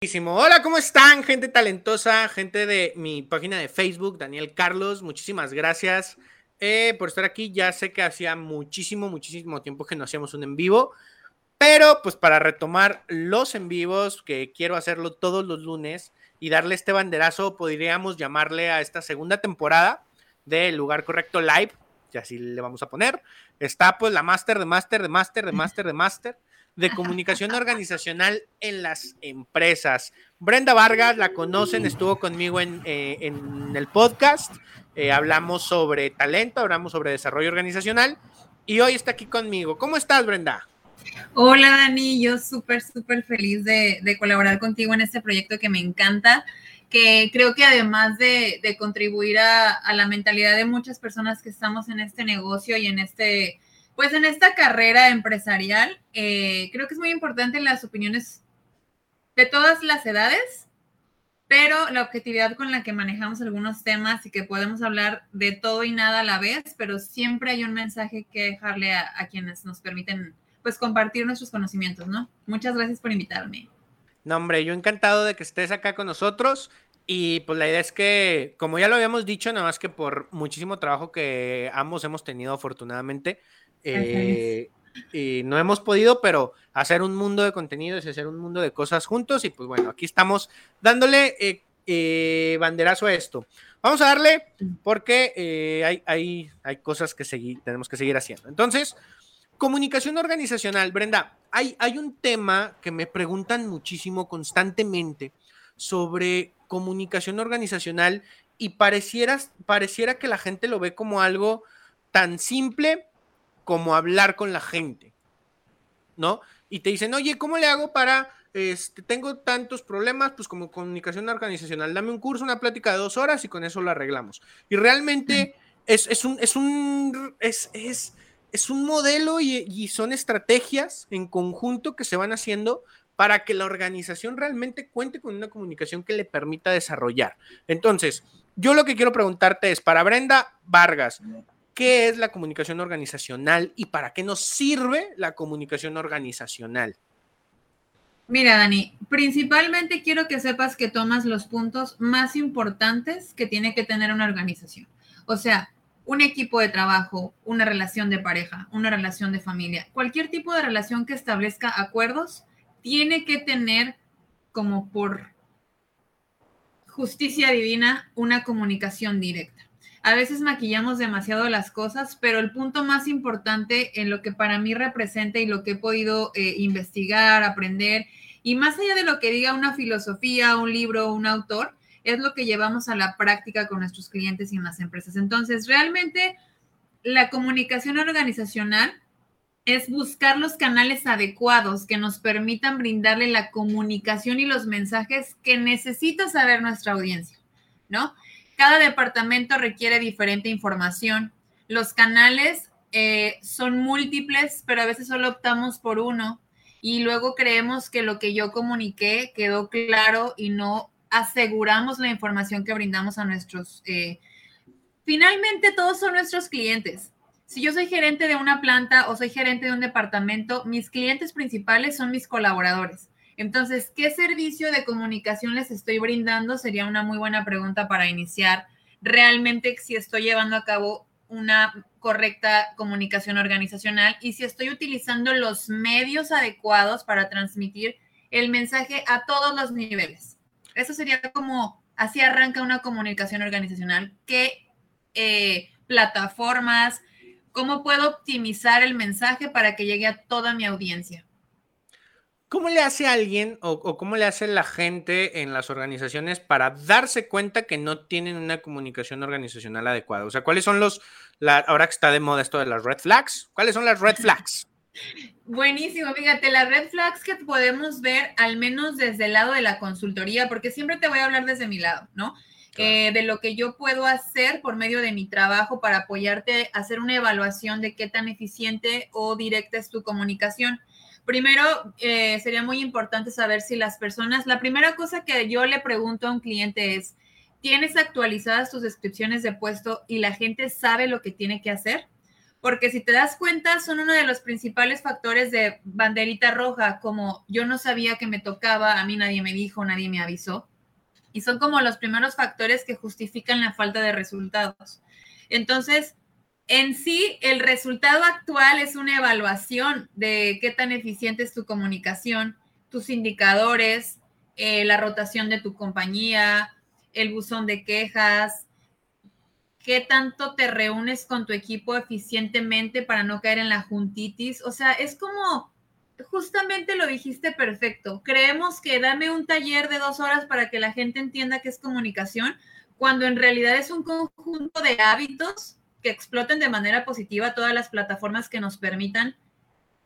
Hola, ¿cómo están? Gente talentosa, gente de mi página de Facebook, Daniel Carlos. Muchísimas gracias eh, por estar aquí. Ya sé que hacía muchísimo, muchísimo tiempo que no hacíamos un en vivo, pero pues para retomar los en vivos, que quiero hacerlo todos los lunes y darle este banderazo, podríamos llamarle a esta segunda temporada de Lugar Correcto Live, y así le vamos a poner. Está pues la Master de Master de Master de Master de Master de comunicación organizacional en las empresas. Brenda Vargas, la conocen, estuvo conmigo en, eh, el podcast. Eh, hablamos sobre talento, hablamos sobre desarrollo organizacional y hoy está aquí conmigo. ¿Cómo estás, Brenda? Hola, Dani. Yo súper, súper feliz de, colaborar contigo en este proyecto que me encanta que creo que además de, contribuir a, a, la mentalidad de muchas personas que estamos en este negocio y en este pues en esta carrera empresarial, eh, creo que es muy importante las opiniones de todas las edades, pero la objetividad con la que manejamos algunos temas y que podemos hablar de todo y nada a la vez, pero siempre hay un mensaje que dejarle a, quienes nos permiten pues compartir nuestros conocimientos, ¿no? Muchas gracias por invitarme. No, hombre, yo encantado de que estés acá con nosotros. Y pues la idea es que, como ya lo habíamos dicho, nada más que por muchísimo trabajo que ambos hemos tenido afortunadamente, eh, y no hemos podido, pero hacer un mundo de contenidos y hacer un mundo de cosas juntos. Y pues bueno, aquí estamos dándole eh, eh, banderazo a esto. Vamos a darle porque hay, hay, hay cosas que seguir, tenemos que seguir haciendo. Entonces, comunicación organizacional. Brenda, hay, hay un tema que me preguntan muchísimo constantemente sobre comunicación organizacional y pareciera, pareciera que la gente lo ve como algo tan simple como hablar con la gente, ¿no? Y te dicen, oye, ¿cómo le hago para, este, tengo tantos problemas, pues como comunicación organizacional, dame un curso, una plática de dos horas y con eso lo arreglamos. Y realmente es, un, es un, es, es, un modelo y, y son estrategias en conjunto que se van haciendo para que la organización realmente cuente con una comunicación que le permita desarrollar. Entonces, yo lo que quiero preguntarte es, para Brenda Vargas, qué es la comunicación organizacional y para qué nos sirve la comunicación organizacional. Mira, Dani, principalmente quiero que sepas que tomas los puntos más importantes que tiene que tener una organización. O sea, un equipo de trabajo, una relación de pareja, una relación de familia, cualquier tipo de relación que establezca acuerdos, tiene que tener como por justicia divina una comunicación directa a veces maquillamos demasiado las cosas, pero el punto más importante en lo que para mí representa y lo que he podido eh, investigar, aprender, y más allá de lo que diga una filosofía, un libro, un autor, es lo que llevamos a la práctica con nuestros clientes y en las empresas. Entonces, realmente la comunicación organizacional es buscar los canales adecuados que nos permitan brindarle la comunicación y los mensajes que necesita saber nuestra audiencia, ¿no? Cada departamento requiere diferente información. Los canales eh, son múltiples, pero a veces solo optamos por uno y luego creemos que lo que yo comuniqué quedó claro y no aseguramos la información que brindamos a nuestros... Eh, finalmente, todos son nuestros clientes. Si yo soy gerente de una planta o soy gerente de un departamento, mis clientes principales son mis colaboradores. Entonces, ¿qué servicio de comunicación les estoy brindando? Sería una muy buena pregunta para iniciar realmente si estoy llevando a cabo una correcta comunicación organizacional y si estoy utilizando los medios adecuados para transmitir el mensaje a todos los niveles. Eso sería como, así arranca una comunicación organizacional. ¿Qué eh, plataformas? ¿Cómo puedo optimizar el mensaje para que llegue a toda mi audiencia? ¿Cómo le hace alguien o, cómo le hace la gente en las organizaciones para darse cuenta que no tienen una comunicación organizacional adecuada? O sea, ¿cuáles son los, ahora que está de moda esto de las red flags, ¿cuáles son las red flags? Buenísimo, fíjate, las red flags que podemos ver al menos desde el lado de la consultoría, porque siempre te voy a hablar desde mi lado, ¿no? Eh, de lo que yo puedo hacer por medio de mi trabajo para apoyarte a hacer una evaluación de qué tan eficiente o directa es tu comunicación. Primero, eh, sería muy importante saber si las personas, la primera cosa que yo le pregunto a un cliente es, ¿tienes actualizadas tus descripciones de puesto y la gente sabe lo que tiene que hacer? porque si te das cuenta, son uno de los principales factores de banderita roja, como yo no sabía que me tocaba, a mí nadie me dijo, nadie me avisó. Y son como los primeros factores que justifican la falta de resultados. Entonces, en sí, el resultado actual es una evaluación de qué tan eficiente es tu comunicación, tus indicadores, eh, la rotación de tu compañía, el buzón de quejas, qué tanto te reúnes con tu equipo eficientemente para no caer en la juntitis. O sea, es como, justamente lo dijiste perfecto. Creemos que dame un taller de dos horas para que la gente entienda qué es comunicación, cuando en realidad es un conjunto de hábitos que exploten de manera positiva todas las plataformas que nos permitan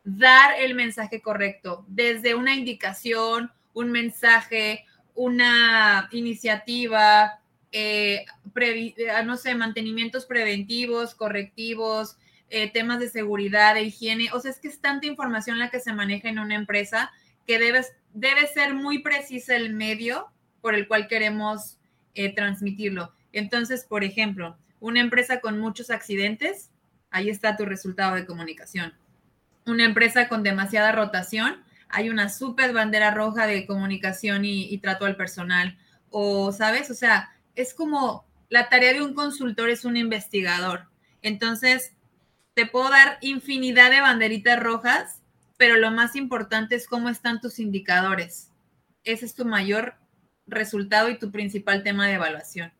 dar el mensaje correcto, desde una indicación, un mensaje, una iniciativa, eh, eh, no sé, mantenimientos preventivos, correctivos, eh, temas de seguridad, de higiene. O sea, es que es tanta información la que se maneja en una empresa que debe, debe ser muy precisa el medio por el cual queremos transmitirlo. Entonces, por ejemplo, una empresa con muchos accidentes, ahí está tu resultado de comunicación. Una empresa con demasiada rotación, hay una súper bandera roja de comunicación y trato al personal. O, ¿sabes? O sea, es como la tarea de un consultor es un investigador. Entonces, te puedo dar infinidad de banderitas rojas, pero lo más importante es cómo están tus indicadores. Ese es tu mayor resultado y tu principal tema de evaluación.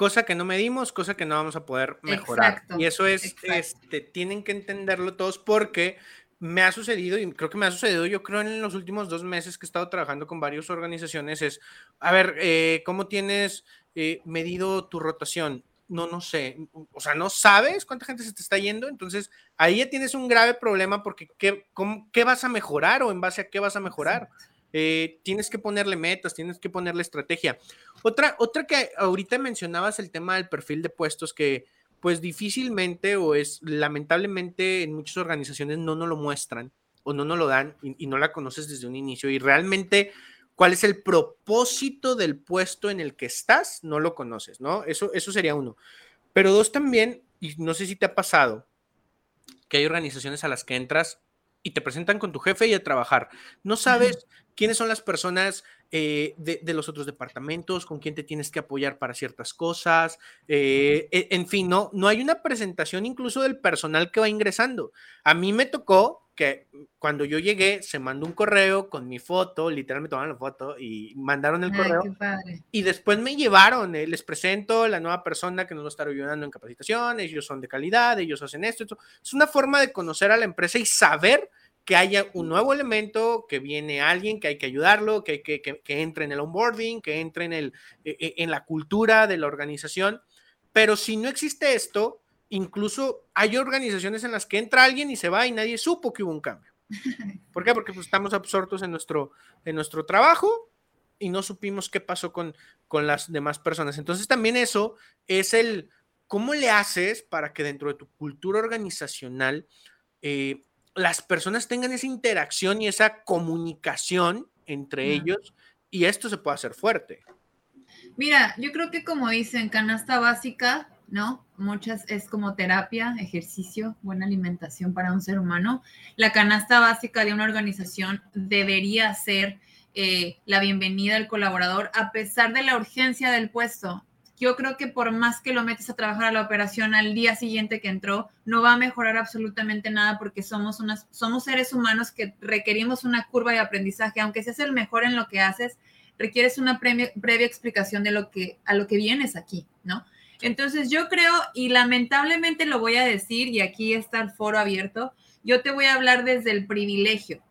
Cosa que no medimos, cosa que no vamos a poder mejorar. y eso es, este, tienen que entenderlo todos porque me ha sucedido, y creo que me ha sucedido, yo creo en los últimos dos meses que he estado trabajando con varias organizaciones, es, a ver, eh, ¿cómo tienes eh, medido tu rotación? No, no sé, o sea, no sabes cuánta gente se te está yendo, entonces ahí ya tienes un grave problema porque ¿qué, qué vas a mejorar o en base a qué vas a mejorar? Eh, tienes que ponerle metas, tienes que ponerle estrategia. Otra, otra que ahorita mencionabas el tema del perfil de puestos que pues difícilmente o es lamentablemente en muchas organizaciones no nos lo muestran o no nos lo dan y, y no la conoces desde un inicio y realmente cuál es el propósito del puesto en el que estás, no lo conoces, ¿no? Eso, eso sería uno. Pero dos también, y no sé si te ha pasado, que hay organizaciones a las que entras y te presentan con tu jefe y a trabajar. No sabes quiénes son las personas eh, de, los otros departamentos, con quién te tienes que apoyar para ciertas cosas. Eh, e, en fin, no, no hay una presentación incluso del personal que va ingresando. A mí me tocó que cuando yo llegué se mandó un correo con mi foto, literalmente tomaron la foto y mandaron el correo. Y después me llevaron, eh, les presento la nueva persona que nos va a estar ayudando en capacitación, ellos son de calidad, ellos hacen esto, esto. Es una forma de conocer a la empresa y saber que haya un nuevo elemento, que viene alguien, que hay que ayudarlo, que, que, que, que entre en el onboarding, que entre en, el, e, e, en la cultura de la organización. Pero si no existe esto, incluso hay organizaciones en las que entra alguien y se va y nadie supo que hubo un cambio. ¿Por qué? Porque pues, estamos absortos en nuestro, en nuestro trabajo y no supimos qué pasó con, con las demás personas. Entonces también eso es el, ¿cómo le haces para que dentro de tu cultura organizacional eh, las personas tengan esa interacción y esa comunicación entre ellos y esto se pueda hacer fuerte? Mira, yo creo que como dicen, canasta básica ¿no? Muchas es como terapia, ejercicio, buena alimentación para un ser humano. La canasta básica de una organización debería ser eh, la bienvenida al colaborador a pesar de la urgencia del puesto. Yo creo que por más que lo metes a trabajar a la operación al día siguiente que entró, no va a mejorar absolutamente nada porque somos, unas, somos seres humanos que requerimos una curva de aprendizaje. Aunque seas el mejor en lo que haces, requieres una previa, previa explicación de lo que, a lo que vienes aquí, ¿no? Entonces yo creo, y lamentablemente lo voy a decir, y aquí está el foro abierto, yo te voy a hablar desde el privilegio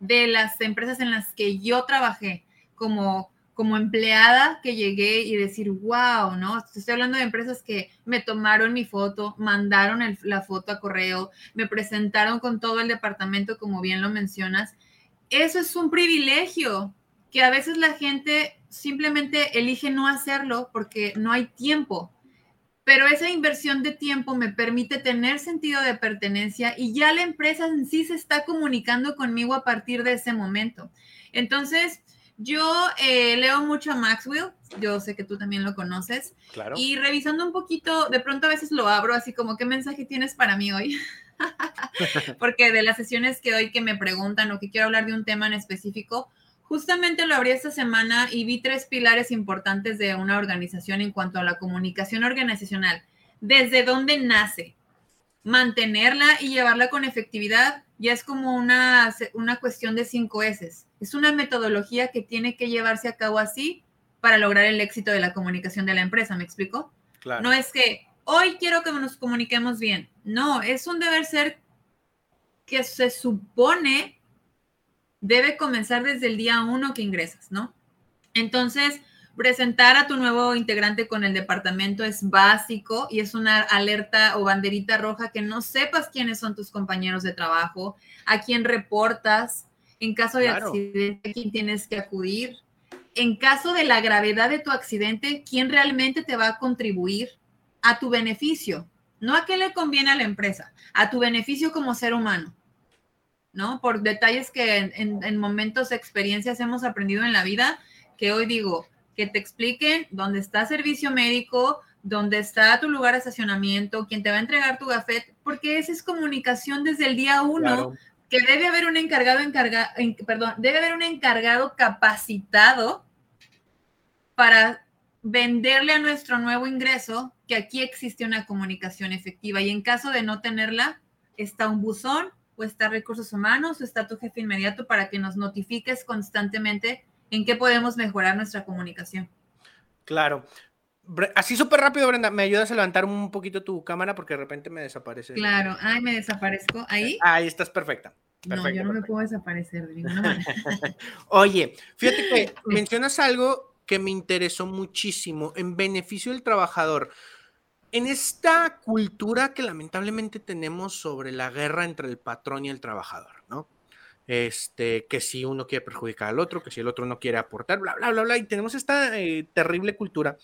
de las empresas en las que yo trabajé como, como empleada que llegué y decir, wow, ¿no? Estoy hablando de empresas que me tomaron mi foto, mandaron la foto a correo, me presentaron con todo el departamento, como bien lo mencionas. Eso es un privilegio que a veces la gente simplemente elige no hacerlo porque no hay tiempo. Pero esa inversión de tiempo me permite tener sentido de pertenencia y ya la empresa en sí se está comunicando conmigo a partir de ese momento. Entonces, Yo eh, leo mucho a Maxwell, yo sé que tú también lo conoces. Claro. Y revisando un poquito, de pronto a veces lo abro así como, ¿qué mensaje tienes para mí hoy? Porque de las sesiones que hoy que me preguntan o que quiero hablar de un tema en específico, justamente lo abrí esta semana y vi tres pilares importantes de una organización en cuanto a la comunicación organizacional. ¿Desde dónde nace? Mantenerla y llevarla con efectividad ya es como una, una cuestión de cinco S. Es una metodología que tiene que llevarse a cabo así para lograr el éxito de la comunicación de la empresa, ¿me explico? No es que hoy quiero que nos comuniquemos bien. No, es un deber ser que se supone debe comenzar desde el día uno que ingresas, ¿no? Entonces, presentar a tu nuevo integrante con el departamento es básico y es una alerta o banderita roja que no sepas quiénes son tus compañeros de trabajo, a quién reportas, en caso de accidente, a quién tienes que acudir, en caso de la gravedad de tu accidente, quién realmente te va a contribuir a tu beneficio, no a qué le conviene a la empresa, a tu beneficio como ser humano, ¿no? Por detalles que en, en momentos, experiencias hemos aprendido en la vida, que hoy digo, que te expliquen dónde está servicio médico, dónde está tu lugar de estacionamiento, quién te va a entregar tu gafet, porque esa es comunicación desde el día uno, que debe haber un encargado, encarga, perdón, debe haber un encargado capacitado para venderle a nuestro nuevo ingreso que aquí existe una comunicación efectiva. Y en caso de no tenerla, está un buzón o está recursos humanos o está tu jefe inmediato para que nos notifiques constantemente en qué podemos mejorar nuestra comunicación. Claro. Así súper rápido, Brenda, ¿me ayudas a levantar un poquito tu cámara porque de repente me desaparece? Claro, ay, me desaparezco. ¿Ahí? Ahí estás perfecta. no, yo no me puedo desaparecer de ninguna manera. Oye, fíjate que mencionas algo que me interesó muchísimo en beneficio del trabajador. En esta cultura que lamentablemente tenemos sobre la guerra entre el patrón y el trabajador, ¿no? Este, que si uno quiere perjudicar al otro, que si el otro no quiere aportar, bla, bla, bla, bla, y tenemos esta eh, terrible cultura.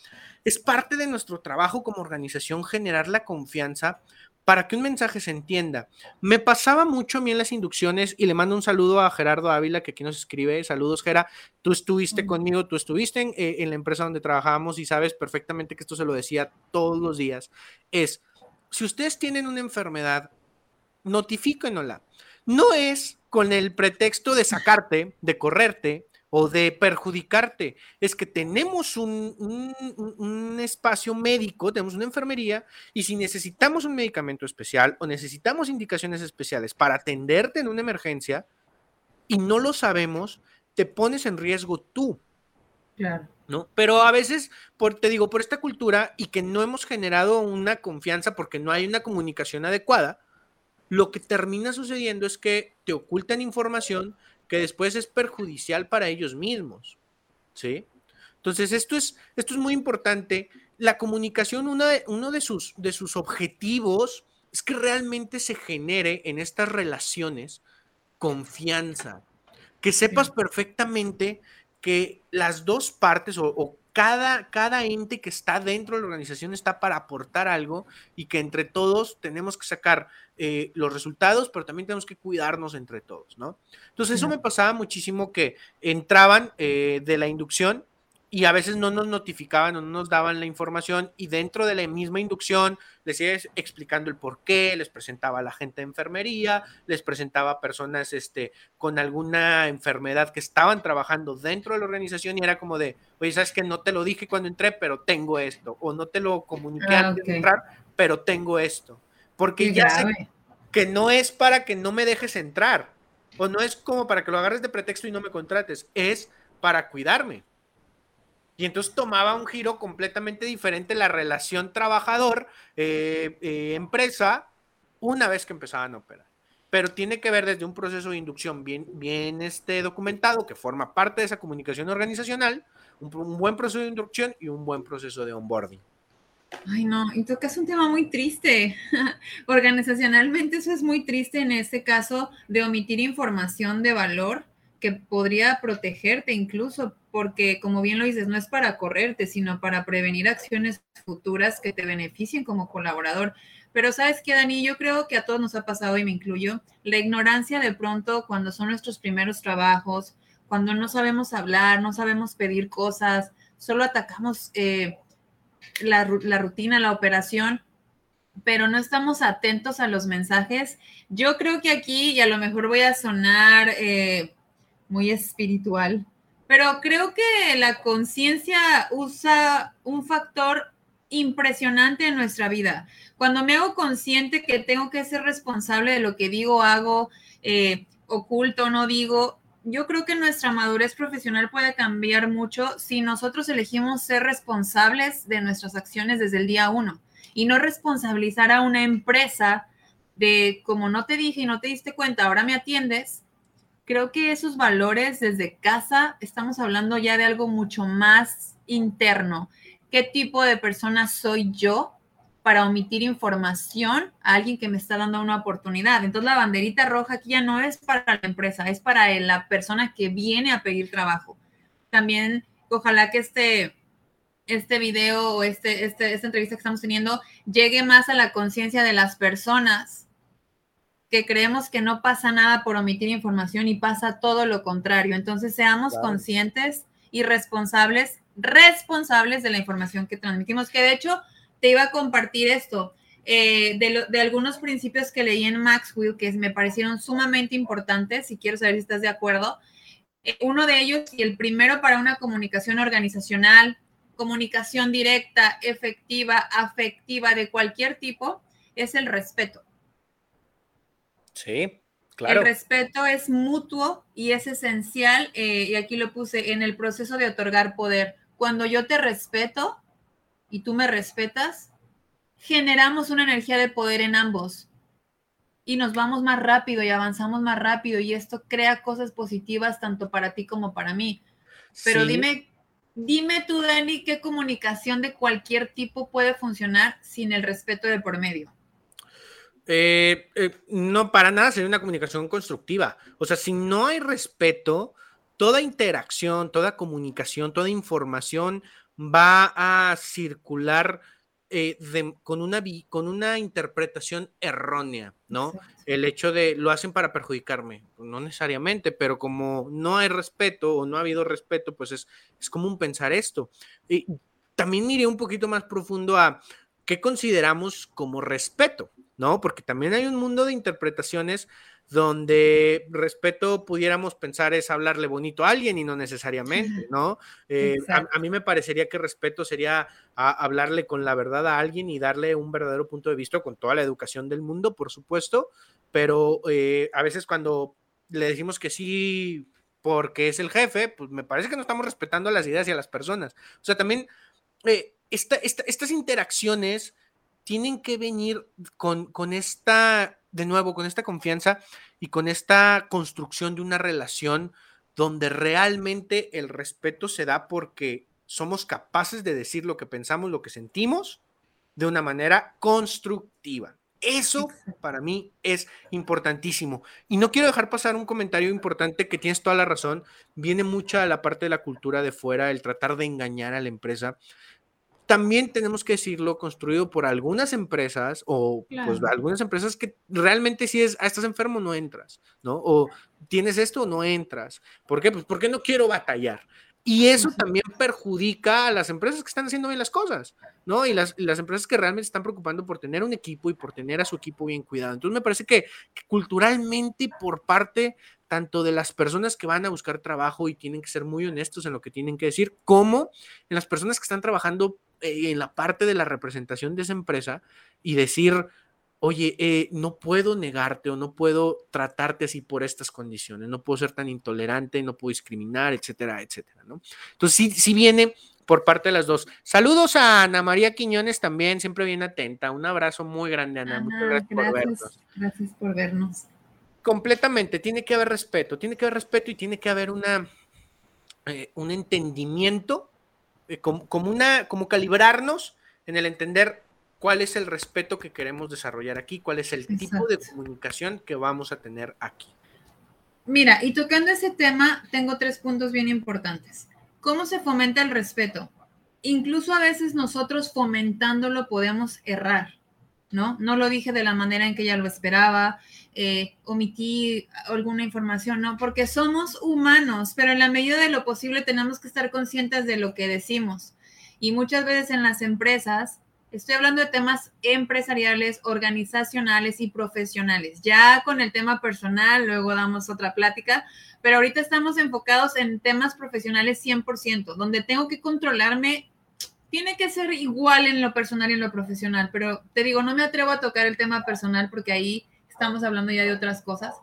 Es parte de nuestro trabajo como organización generar la confianza para que un mensaje se entienda. Me pasaba mucho a mí en las inducciones y le mando un saludo a Gerardo Ávila, que aquí nos escribe. Saludos, Gera. Tú estuviste conmigo, tú estuviste en, eh, en la empresa donde trabajábamos y sabes perfectamente que esto se lo decía todos los días. Es, si ustedes tienen una enfermedad, notifíquenosla. No es con el pretexto de sacarte, de correrte, o de perjudicarte. Es que tenemos un, espacio médico, tenemos una enfermería, y si necesitamos un medicamento especial o necesitamos indicaciones especiales para atenderte en una emergencia y no lo sabemos, te pones en riesgo tú. Claro. ¿No? Pero a veces, por, te digo, por esta cultura y que no hemos generado una confianza porque no hay una comunicación adecuada, lo que termina sucediendo es que te ocultan información que después es perjudicial para ellos mismos. ¿Sí? Entonces, esto es, esto es muy importante. La comunicación, uno, de, uno de, sus, de sus objetivos es que realmente se genere en estas relaciones confianza, que sepas perfectamente que las dos partes o, cada, cada, ente que está dentro de la organización está para aportar algo y que entre todos tenemos que sacar eh, los resultados, pero también tenemos que cuidarnos entre todos, ¿no? Entonces eso me pasaba muchísimo que entraban eh, de la inducción y a veces no nos notificaban o no nos daban la información y dentro de la misma inducción les iba explicando el por qué, les presentaba a la gente de enfermería, les presentaba a personas este, con alguna enfermedad que estaban trabajando dentro de la organización y era como de, oye, sabes que no te lo dije cuando entré, pero tengo esto, o no te lo comuniqué ah, antes de entrar, pero tengo esto. Porque ya sé que no es para que no me dejes entrar, o no es como para que lo agarres de pretexto y no me contrates, es para cuidarme. Y entonces tomaba un giro completamente diferente la relación trabajador-empresa eh, eh, una vez que empezaban a operar. Pero tiene que ver desde un proceso de inducción bien, bien este, documentado que forma parte de esa comunicación organizacional, un buen proceso de inducción y un buen proceso de onboarding. Ay, no, y es un tema muy triste. Organizacionalmente eso es muy triste en este caso de omitir información de valor que podría protegerte incluso, porque como bien lo dices, no es para correrte, sino para prevenir acciones futuras que te beneficien como colaborador. Pero sabes qué, Dani, yo creo que a todos nos ha pasado y me incluyo, la ignorancia de pronto cuando son nuestros primeros trabajos, cuando no sabemos hablar, no sabemos pedir cosas, solo atacamos eh, la, rutina, la operación, pero no estamos atentos a los mensajes. Yo creo que aquí, y a lo mejor voy a sonar eh, muy espiritual, pero creo que la conciencia usa un factor impresionante en nuestra vida. Cuando me hago consciente que tengo que ser responsable de lo que digo, hago, eh, oculto, no digo, yo creo que nuestra madurez profesional puede cambiar mucho si nosotros elegimos ser responsables de nuestras acciones desde el día uno y no responsabilizar a una empresa de como no te dije y no te diste cuenta, ahora me atiendes. Creo que esos valores desde casa, estamos hablando ya de algo mucho más interno. ¿Qué tipo de persona soy yo para omitir información a alguien que me está dando una oportunidad. Entonces la banderita roja aquí ya no es para la empresa, es para la persona que viene a pedir trabajo. También ojalá que este, este video o este, este, esta entrevista que estamos teniendo llegue más a la conciencia de las personas que creemos que no pasa nada por omitir información y pasa todo lo contrario. Entonces seamos conscientes y responsables, responsables de la información que transmitimos, que de hecho te iba a compartir esto. Eh, de, algunos principios que leí en Maxwell que me parecieron sumamente importantes y quiero saber si estás de acuerdo. Eh, uno de ellos y el primero para una comunicación organizacional, comunicación directa, efectiva, afectiva de cualquier tipo, es el respeto. Sí, claro. El respeto es mutuo y es esencial, eh, y aquí lo puse, en el proceso de otorgar poder. Cuando yo te respeto, y tú me respetas, generamos una energía de poder en ambos y nos vamos más rápido y avanzamos más rápido y esto crea cosas positivas tanto para ti como para mí. Pero dime, dime tú, Dani, ¿qué comunicación de cualquier tipo puede funcionar sin el respeto de por medio? Eh, eh, no, para nada sería una comunicación constructiva. O sea, si no hay respeto, toda interacción, toda comunicación, toda información va a circular eh, con, una, con una interpretación errónea, ¿no? El hecho de lo hacen para perjudicarme, no necesariamente, pero como no hay respeto o no ha habido respeto, pues es, es común pensar esto. Y también iré un poquito más profundo a qué consideramos como respeto, ¿no? Porque también hay un mundo de interpretaciones donde respeto pudiéramos pensar es hablarle bonito a alguien y no necesariamente, ¿no? Eh, a, mí me parecería que respeto sería hablarle con la verdad a alguien y darle un verdadero punto de vista con toda la educación del mundo, por supuesto, pero eh, a veces cuando le decimos que sí porque es el jefe, pues me parece que no estamos respetando las ideas y a las personas. O sea, también eh, estas interacciones tienen que venir con, con esta de nuevo, con esta confianza y con esta construcción de una relación donde realmente el respeto se da porque somos capaces de decir lo que pensamos, lo que sentimos, de una manera constructiva. Eso para mí es importantísimo. Y no quiero dejar pasar un comentario importante que tienes toda la razón. Viene mucha la parte de la cultura de fuera, el tratar de engañar a la empresa también tenemos que decirlo, construido por algunas empresas o pues algunas empresas que realmente si es, ah, estás enfermo, no entras, ¿no? O tienes esto, no entras. ¿Por qué? Pues porque no quiero batallar. Y eso también perjudica a las empresas que están haciendo bien las cosas, ¿no? Y las, las empresas que realmente están preocupando por tener un equipo y por tener a su equipo bien cuidado. Entonces me parece que, que culturalmente por parte tanto de las personas que van a buscar trabajo y tienen que ser muy honestos en lo que tienen que decir, como en las personas que están trabajando eh, en la parte de la representación de esa empresa y decir, oye, eh, no puedo negarte o no puedo tratarte así por estas condiciones, no puedo ser tan intolerante, no puedo discriminar, etcétera, etcétera, ¿no? Entonces, sí, sí viene por parte de las dos. Saludos a Ana María Quiñones también, siempre bien atenta. Un abrazo muy grande, Ana. Muchas gracias, por vernos. Gracias por vernos. Completamente, tiene que haber respeto, tiene que haber respeto y tiene que haber una, eh, un entendimiento eh, como, una, como calibrarnos en el entender cuál es el respeto que queremos desarrollar aquí, cuál es el tipo de comunicación que vamos a tener aquí. Mira, y tocando ese tema, tengo tres puntos bien importantes. ¿Cómo se fomenta el respeto? Incluso a veces nosotros fomentándolo podemos errar. ¿No? No lo dije de la manera en que ella lo esperaba, eh, omití alguna información, ¿no? Porque somos humanos, pero en la medida de lo posible tenemos que estar conscientes de lo que decimos. Y muchas veces en las empresas, estoy hablando de temas empresariales, organizacionales y profesionales. Ya con el tema personal, luego damos otra plática, pero ahorita estamos enfocados en temas profesionales 100%, donde tengo que controlarme tiene que ser igual en lo personal y en lo profesional, pero te digo, no me atrevo a tocar el tema personal porque ahí estamos hablando ya de otras cosas.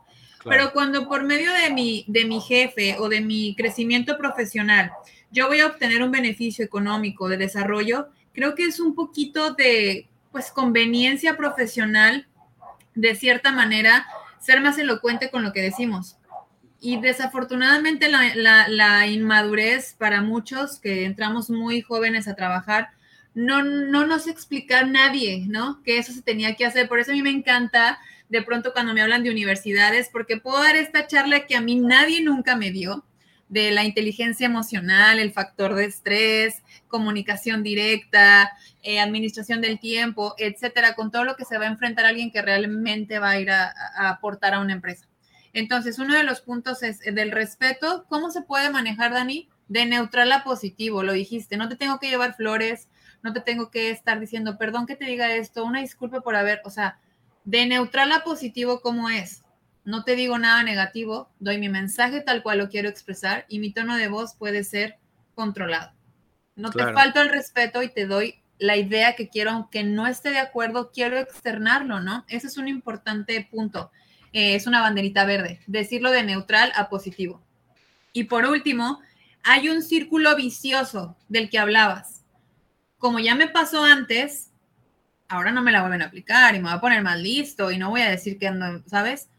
Pero cuando por medio de mi, de mi jefe o de mi crecimiento profesional, yo voy a obtener un beneficio económico de desarrollo, creo que es un poquito de, pues, conveniencia profesional, de cierta manera, ser más elocuente con lo que decimos. Y desafortunadamente la, inmadurez para muchos que entramos muy jóvenes a trabajar, no, no nos explica nadie, ¿no? Que eso se tenía que hacer. Por eso a mí me encanta de pronto cuando me hablan de universidades, porque puedo dar esta charla que a mí nadie nunca me dio, de la inteligencia emocional, el factor de estrés, comunicación directa, eh, administración del tiempo, etcétera, con todo lo que se va a enfrentar alguien que realmente va a ir a aportar a una empresa. Entonces, uno de los puntos es eh, del respeto. ¿Cómo se puede manejar, Dani? De neutral a positivo, lo dijiste. No te tengo que llevar flores, no te tengo que estar diciendo, perdón que te diga esto, una disculpa por haber, o sea, de neutral a positivo, ¿cómo es? No te digo nada negativo, doy mi mensaje tal cual lo quiero expresar y mi tono de voz puede ser controlado. No te falto el respeto y te doy la idea que quiero, aunque no esté de acuerdo, quiero externarlo, ¿no? Ese es un importante punto. Eh, es una banderita verde, decirlo de neutral a positivo. Y por último, hay un círculo vicioso del que hablabas. Como ya me pasó antes, ahora no me la vuelven a aplicar y me voy a poner más listo y no voy a decir que ando, ¿sabes?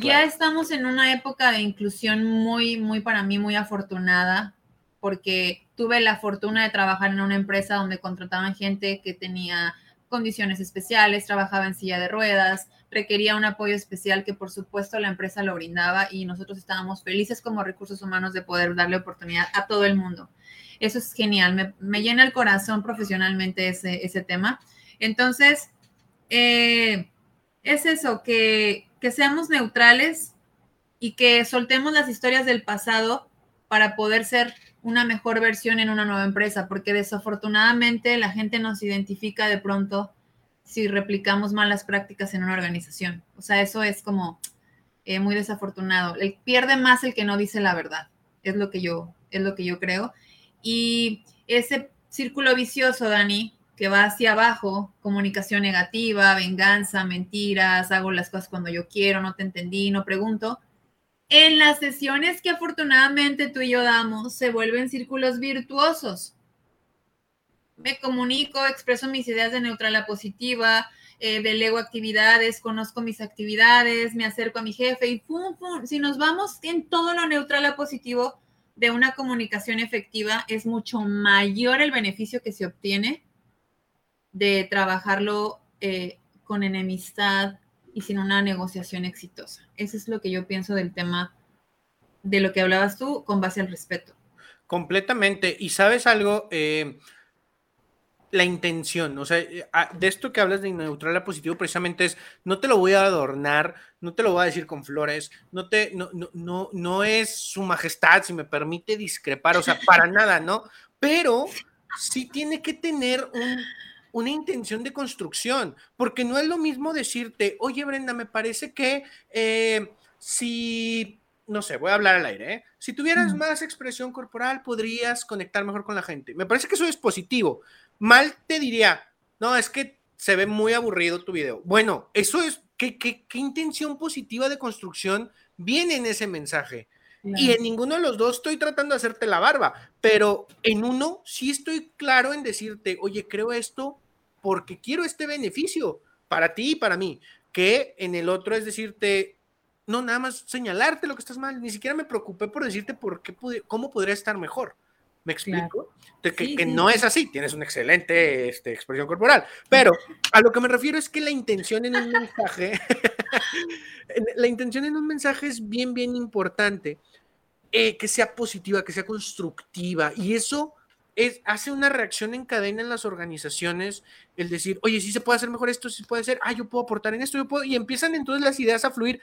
Ya estamos en una época de inclusión muy, muy para mí, muy afortunada, porque tuve la fortuna de trabajar en una empresa donde contrataban gente que tenía condiciones especiales, trabajaba en silla de ruedas, requería un apoyo especial que por supuesto la empresa lo brindaba y nosotros estábamos felices como recursos humanos de poder darle oportunidad a todo el mundo. Eso es genial, me, llena el corazón profesionalmente ese, ese tema. Entonces, eh, es eso, que, que seamos neutrales y que soltemos las historias del pasado para poder ser una mejor versión en una nueva empresa, porque desafortunadamente la gente nos identifica de pronto si replicamos malas prácticas en una organización. O sea, eso es como eh, muy desafortunado. El, pierde más el que no dice la verdad, es lo que yo, es lo que yo creo. Y ese círculo vicioso, Dani, que va hacia abajo, comunicación negativa, venganza, mentiras, hago las cosas cuando yo quiero, no te entendí, no pregunto. En las sesiones que afortunadamente tú y yo damos, se vuelven círculos virtuosos me comunico, expreso mis ideas de neutral a positiva, eh, delego actividades, conozco mis actividades, me acerco a mi jefe y pum, pum. Si nos vamos en todo lo neutral a positivo de una comunicación efectiva, es mucho mayor el beneficio que se obtiene de trabajarlo eh, con enemistad y sin una negociación exitosa. Eso es lo que yo pienso del tema de lo que hablabas tú con base al respeto. Completamente. Y sabes algo, eh, la intención, o sea, eh, ah, de esto que hablas de neutral a positivo precisamente es, no te lo voy a adornar, no te lo voy a decir con flores, no te, no, no, no, es su majestad, si me permite discrepar, o sea, para nada, ¿no? Pero sí tiene que tener una intención de construcción, porque no es lo mismo decirte, oye Brenda, me parece que eh, si no sé, voy a hablar al aire, ¿eh? Si tuvieras más expresión corporal, podrías conectar mejor con la gente. Me parece que eso es positivo, mal te diría, no, es que se ve muy aburrido tu video. Bueno, eso es, ¿qué, qué, intención positiva de construcción viene en ese mensaje? Y en ninguno de los dos estoy tratando de hacerte la barba, pero en uno sí estoy claro en decirte, oye, creo esto porque quiero este beneficio para ti y para mí, que en el otro es decirte, no, nada más señalarte lo que estás mal, ni siquiera me preocupé por decirte por qué, cómo podría estar mejor. ¿Me explico? que, no es así, tienes una excelente este, expresión corporal, pero a lo que me refiero es que la intención en un mensaje, la intención en un mensaje es bien, bien importante, eh, que sea positiva, que sea constructiva, y eso es, hace una reacción en cadena en las organizaciones, el decir, oye, sí se puede hacer mejor esto, sí se puede hacer, ah, yo puedo aportar en esto, yo puedo, y empiezan entonces las ideas a fluir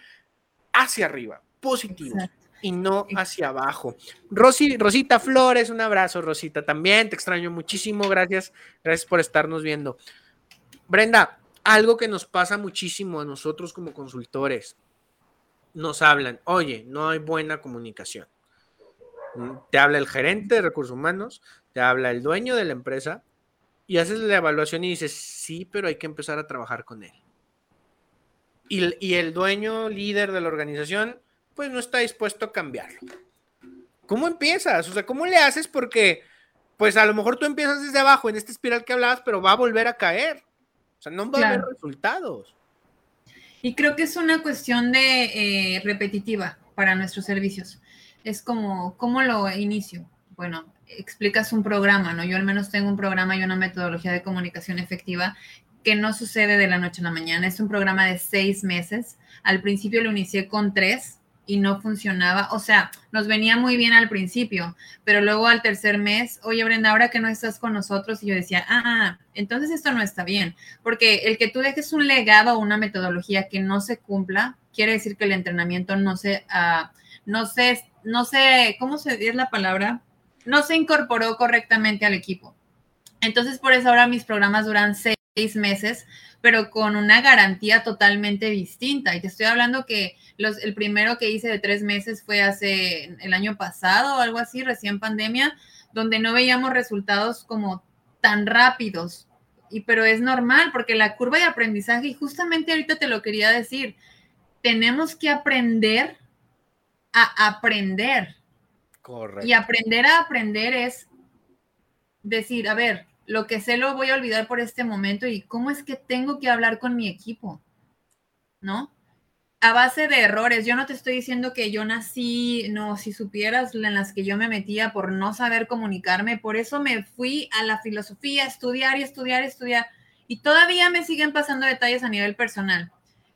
hacia arriba, positivo y no hacia abajo. Rosy, Rosita Flores, un abrazo, Rosita, también te extraño muchísimo, gracias, gracias por estarnos viendo. Brenda, algo que nos pasa muchísimo a nosotros como consultores, nos hablan, oye, no hay buena comunicación. Te habla el gerente de recursos humanos, te habla el dueño de la empresa y haces la evaluación y dices, sí, pero hay que empezar a trabajar con él. Y, y el dueño líder de la organización pues no está dispuesto a cambiarlo. ¿Cómo empiezas? O sea, ¿cómo le haces? Porque, pues a lo mejor tú empiezas desde abajo en esta espiral que hablabas, pero va a volver a caer. O sea, no va a haber resultados. Y creo que es una cuestión de eh, repetitiva para nuestros servicios. Es como, ¿cómo lo inicio? Bueno, explicas un programa, ¿no? Yo al menos tengo un programa y una metodología de comunicación efectiva que no sucede de la noche a la mañana. Es un programa de seis meses. Al principio lo inicié con tres, y no funcionaba. O sea, nos venía muy bien al principio, pero luego al tercer mes, oye Brenda, ahora que no estás con nosotros, y yo decía, ah, entonces esto no está bien, porque el que tú dejes un legado o una metodología que no se cumpla, quiere decir que el entrenamiento no se, uh, no se, no se, ¿cómo se dice la palabra? No se incorporó correctamente al equipo. Entonces, por eso ahora mis programas duran seis meses, pero con una garantía totalmente distinta. Y te estoy hablando que el primero que hice de tres meses fue hace el año pasado o algo así, recién pandemia, donde no veíamos resultados como tan rápidos. Y pero es normal porque la curva de aprendizaje, y justamente ahorita te lo quería decir, tenemos que aprender a aprender. Correcto. Y aprender a aprender es decir, a ver, lo que sé lo voy a olvidar por este momento y cómo es que tengo que hablar con mi equipo, ¿no? A base de errores, yo no te estoy diciendo que yo nací, no, si supieras en las que yo me metía por no saber comunicarme, por eso me fui a la filosofía, estudiar y estudiar y estudiar, y todavía me siguen pasando detalles a nivel personal.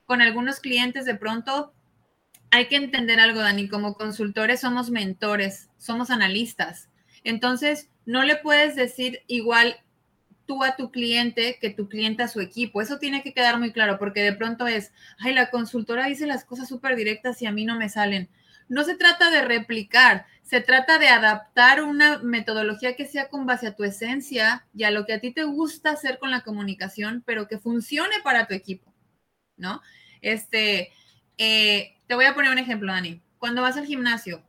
Con algunos clientes de pronto hay que entender algo, Dani, como consultores somos mentores, somos analistas. Entonces, no le puedes decir igual tú a tu cliente que tu cliente a su equipo. Eso tiene que quedar muy claro porque de pronto es, ay, la consultora dice las cosas súper directas y a mí no me salen. No se trata de replicar, se trata de adaptar una metodología que sea con base a tu esencia y a lo que a ti te gusta hacer con la comunicación, pero que funcione para tu equipo, ¿no? Este, eh, te voy a poner un ejemplo, Dani. Cuando vas al gimnasio,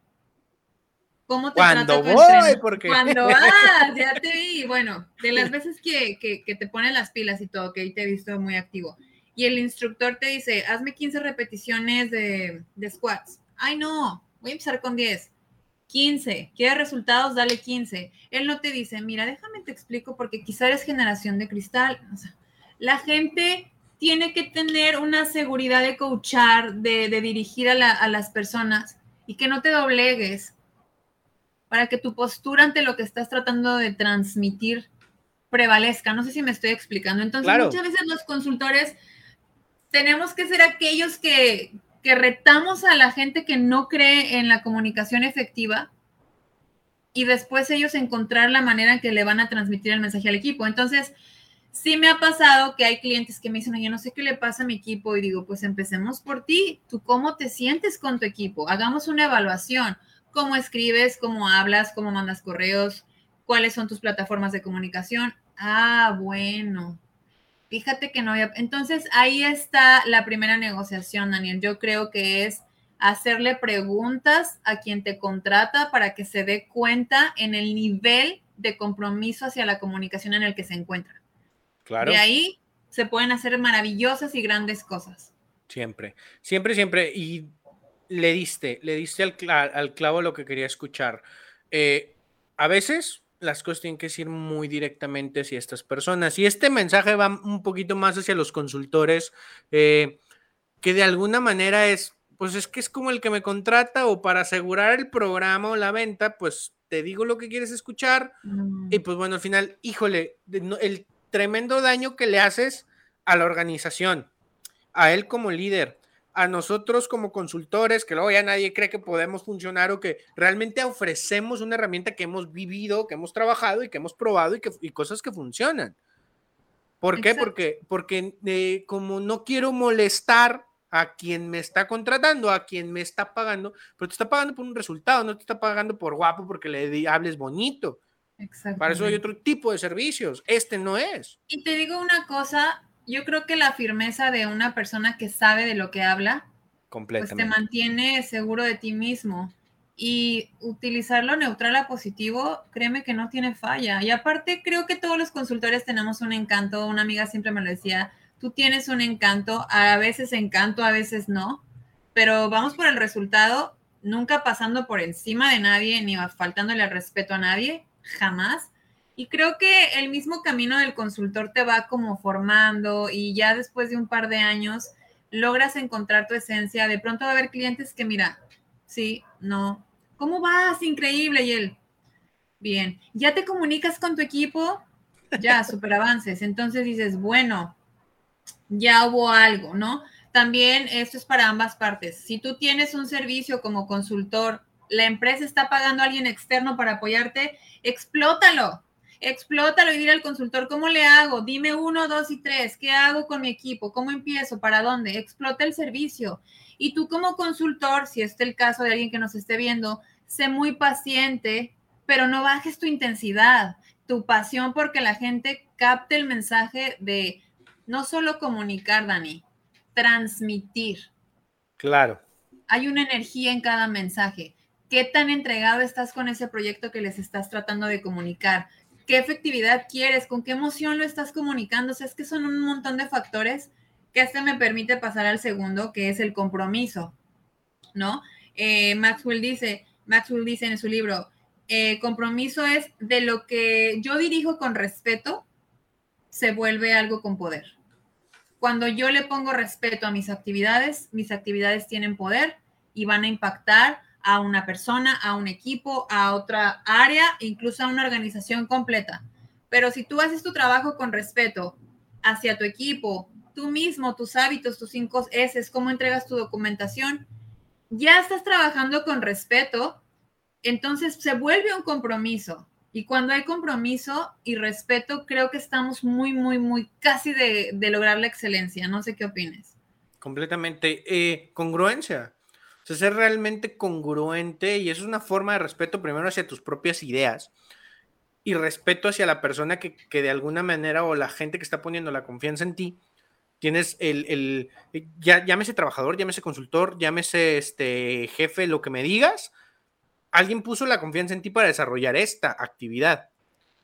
¿Cómo te Cuando voy, porque... Cuando vas, ya te vi. Bueno, de las veces que, que, te ponen las pilas y todo, que ahí te he visto muy activo. Y el instructor te dice, hazme 15 repeticiones de, de squats. Ay, no, voy a empezar con 10. 15. ¿Quieres resultados? Dale 15. Él no te dice, mira, déjame te explico porque quizá eres generación de cristal. O sea, la gente tiene que tener una seguridad de coachar, de, de dirigir a, la, a las personas y que no te doblegues para que tu postura ante lo que estás tratando de transmitir prevalezca. No sé si me estoy explicando. Entonces, muchas veces los consultores tenemos que ser aquellos que, que retamos a la gente que no cree en la comunicación efectiva y después ellos encontrar la manera en que le van a transmitir el mensaje al equipo. Entonces, sí me ha pasado que hay clientes que me dicen, yo no sé qué le pasa a mi equipo y digo, pues empecemos por ti. ¿Tú cómo te sientes con tu equipo? Hagamos una evaluación cómo escribes, cómo hablas, cómo mandas correos, cuáles son tus plataformas de comunicación. Ah, bueno. Fíjate que no había. Entonces ahí está la primera negociación, Daniel. Yo creo que es hacerle preguntas a quien te contrata para que se dé cuenta en el nivel de compromiso hacia la comunicación en el que se encuentra. Claro. De ahí se pueden hacer maravillosas y grandes cosas. Siempre, siempre, siempre. Y le diste, le diste al, al clavo lo que quería escuchar. Eh, a veces las cosas tienen que decir muy directamente hacia estas personas. Y este mensaje va un poquito más hacia los consultores, eh, que de alguna manera es, pues es que es como el que me contrata o para asegurar el programa o la venta, pues te digo lo que quieres escuchar. Y pues bueno, al final, híjole, el tremendo daño que le haces a la organización, a él como líder, a nosotros como consultores, que luego ya nadie cree que podemos funcionar o que realmente ofrecemos una herramienta que hemos vivido, que hemos trabajado y que hemos probado y, que, y cosas que funcionan. ¿Por qué? Porque, porque eh, como no quiero molestar a quien me está contratando, a quien me está pagando, pero te está pagando por un resultado, no te está pagando por guapo porque le hables bonito. Para eso hay otro tipo de servicios. Este no es. Y te digo una cosa, yo creo que la firmeza de una persona que sabe de lo que habla, pues te mantiene seguro de ti mismo. Y utilizarlo neutral a positivo, créeme que no tiene falla. Y aparte, creo que todos los consultores tenemos un encanto. Una amiga siempre me lo decía, tú tienes un encanto, a veces encanto, a veces no, pero vamos por el resultado, nunca pasando por encima de nadie ni faltándole al respeto a nadie, jamás. Y creo que el mismo camino del consultor te va como formando y ya después de un par de años logras encontrar tu esencia. De pronto va a haber clientes que, mira, sí, no, ¿cómo vas? Increíble. Y él, bien, ya te comunicas con tu equipo, ya, super avances. Entonces dices, bueno, ya hubo algo, ¿no? También esto es para ambas partes. Si tú tienes un servicio como consultor, la empresa está pagando a alguien externo para apoyarte, explótalo. Explótalo y dile al consultor, ¿cómo le hago? Dime uno, dos y tres. ¿Qué hago con mi equipo? ¿Cómo empiezo? ¿Para dónde? Explota el servicio. Y tú como consultor, si este es el caso de alguien que nos esté viendo, sé muy paciente, pero no bajes tu intensidad, tu pasión porque la gente capte el mensaje de no solo comunicar, Dani, transmitir. Claro. Hay una energía en cada mensaje. ¿Qué tan entregado estás con ese proyecto que les estás tratando de comunicar? ¿Qué efectividad quieres? ¿Con qué emoción lo estás comunicando? O sea, es que son un montón de factores que este me permite pasar al segundo, que es el compromiso, ¿no? Eh, Maxwell dice, Maxwell dice en su libro, eh, compromiso es de lo que yo dirijo con respeto, se vuelve algo con poder. Cuando yo le pongo respeto a mis actividades, mis actividades tienen poder y van a impactar a una persona, a un equipo, a otra área, incluso a una organización completa. Pero si tú haces tu trabajo con respeto hacia tu equipo, tú mismo, tus hábitos, tus cinco S, cómo entregas tu documentación, ya estás trabajando con respeto, entonces se vuelve un compromiso. Y cuando hay compromiso y respeto, creo que estamos muy, muy, muy casi de, lograr la excelencia. No sé qué opines. Completamente. Eh, congruencia. Sea, ser realmente congruente y eso es una forma de respeto primero hacia tus propias ideas y respeto hacia la persona que, de alguna manera o la gente que está poniendo la confianza en ti. Tienes el, el ya, llámese trabajador, llámese consultor, llámese este jefe, lo que me digas, alguien puso la confianza en ti para desarrollar esta actividad.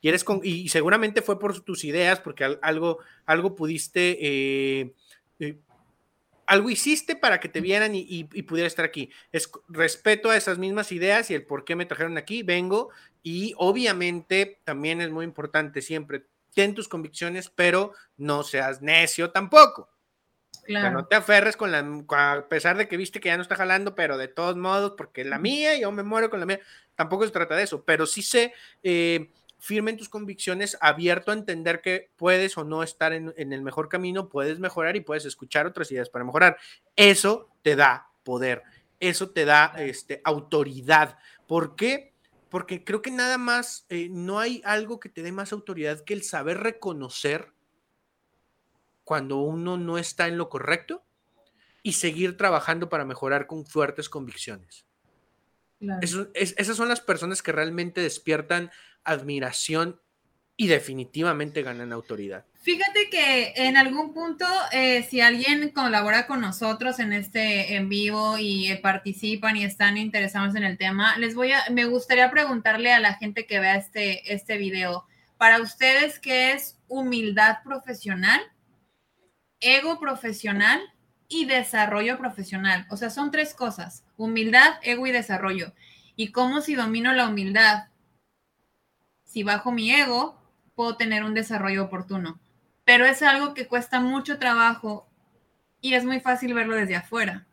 Y, eres con, y seguramente fue por tus ideas, porque algo, algo pudiste, eh, eh, algo hiciste para que te vieran y, pudiera estar aquí. Es respeto a esas mismas ideas y el por qué me trajeron aquí, vengo. Y obviamente también es muy importante siempre, ten tus convicciones, pero no seas necio tampoco no te aferres con la, a pesar de que viste que ya no está jalando, pero de todos modos, porque es la mía, yo me muero con la mía. Tampoco se trata de eso, pero sí sé, eh, firme en tus convicciones, abierto a entender que puedes o no estar en, el mejor camino, puedes mejorar y puedes escuchar otras ideas para mejorar. Eso te da poder, eso te da este, autoridad. ¿Por qué? Porque creo que nada más, eh, no hay algo que te dé más autoridad que el saber reconocer cuando uno no está en lo correcto y seguir trabajando para mejorar con fuertes convicciones. Esas son las personas que realmente despiertan admiración y definitivamente ganan autoridad. Fíjate que en algún punto, eh, si alguien colabora con nosotros en este en vivo y eh, participan y están interesados en el tema, les voy a, me gustaría preguntarle a la gente que vea este, este video, para ustedes, ¿qué es humildad profesional? ego profesional y desarrollo profesional. O sea, son tres cosas, humildad, ego y desarrollo. ¿Y cómo si domino la humildad? Si bajo mi ego, puedo tener un desarrollo oportuno. Pero es algo que cuesta mucho trabajo y es muy fácil verlo desde afuera.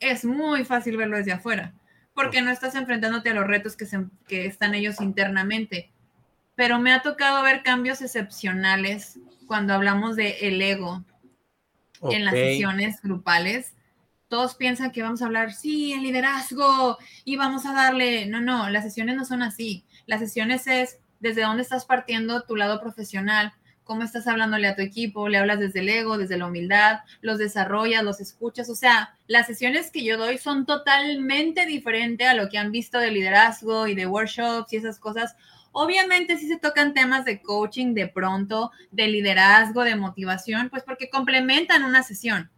Es muy fácil verlo desde afuera, porque no estás enfrentándote a los retos que, que están ellos internamente. Pero me ha tocado ver cambios excepcionales cuando hablamos de el ego, en las sesiones grupales todos piensan que vamos a hablar, sí, el liderazgo y vamos a darle, no, no, las sesiones no son así. Las sesiones es desde dónde estás partiendo tu lado profesional, cómo estás hablándole a tu equipo, le hablas desde el ego, desde la humildad, los desarrollas, los escuchas. O sea, las sesiones que yo doy son totalmente diferentes a lo que han visto de liderazgo y de workshops y esas cosas. Obviamente sí se tocan temas de coaching de pronto, de liderazgo, de motivación, pues porque complementan una sesión.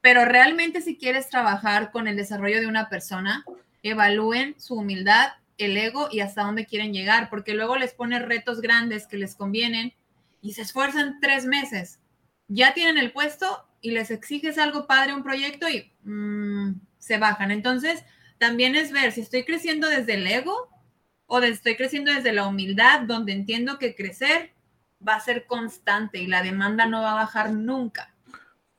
Pero realmente si quieres trabajar con el desarrollo de una persona, evalúen su humildad, el ego y hasta dónde quieren llegar, porque luego les pone retos grandes que les convienen y se esfuerzan tres meses. Ya tienen el puesto y les exiges algo padre, un proyecto y mm, se bajan. Entonces, también es ver si estoy creciendo desde el ego o estoy creciendo desde la humildad, donde entiendo que crecer va a ser constante y la demanda no va a bajar nunca.